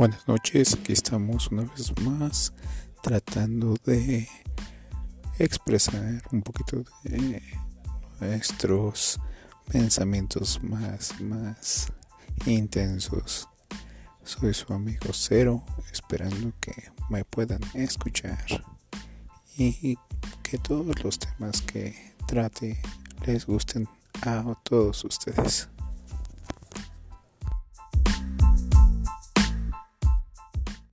Buenas noches, aquí estamos una vez más tratando de expresar un poquito de nuestros pensamientos más, más intensos. Soy su amigo Cero, esperando que me puedan escuchar y que todos los temas que trate les gusten a todos ustedes.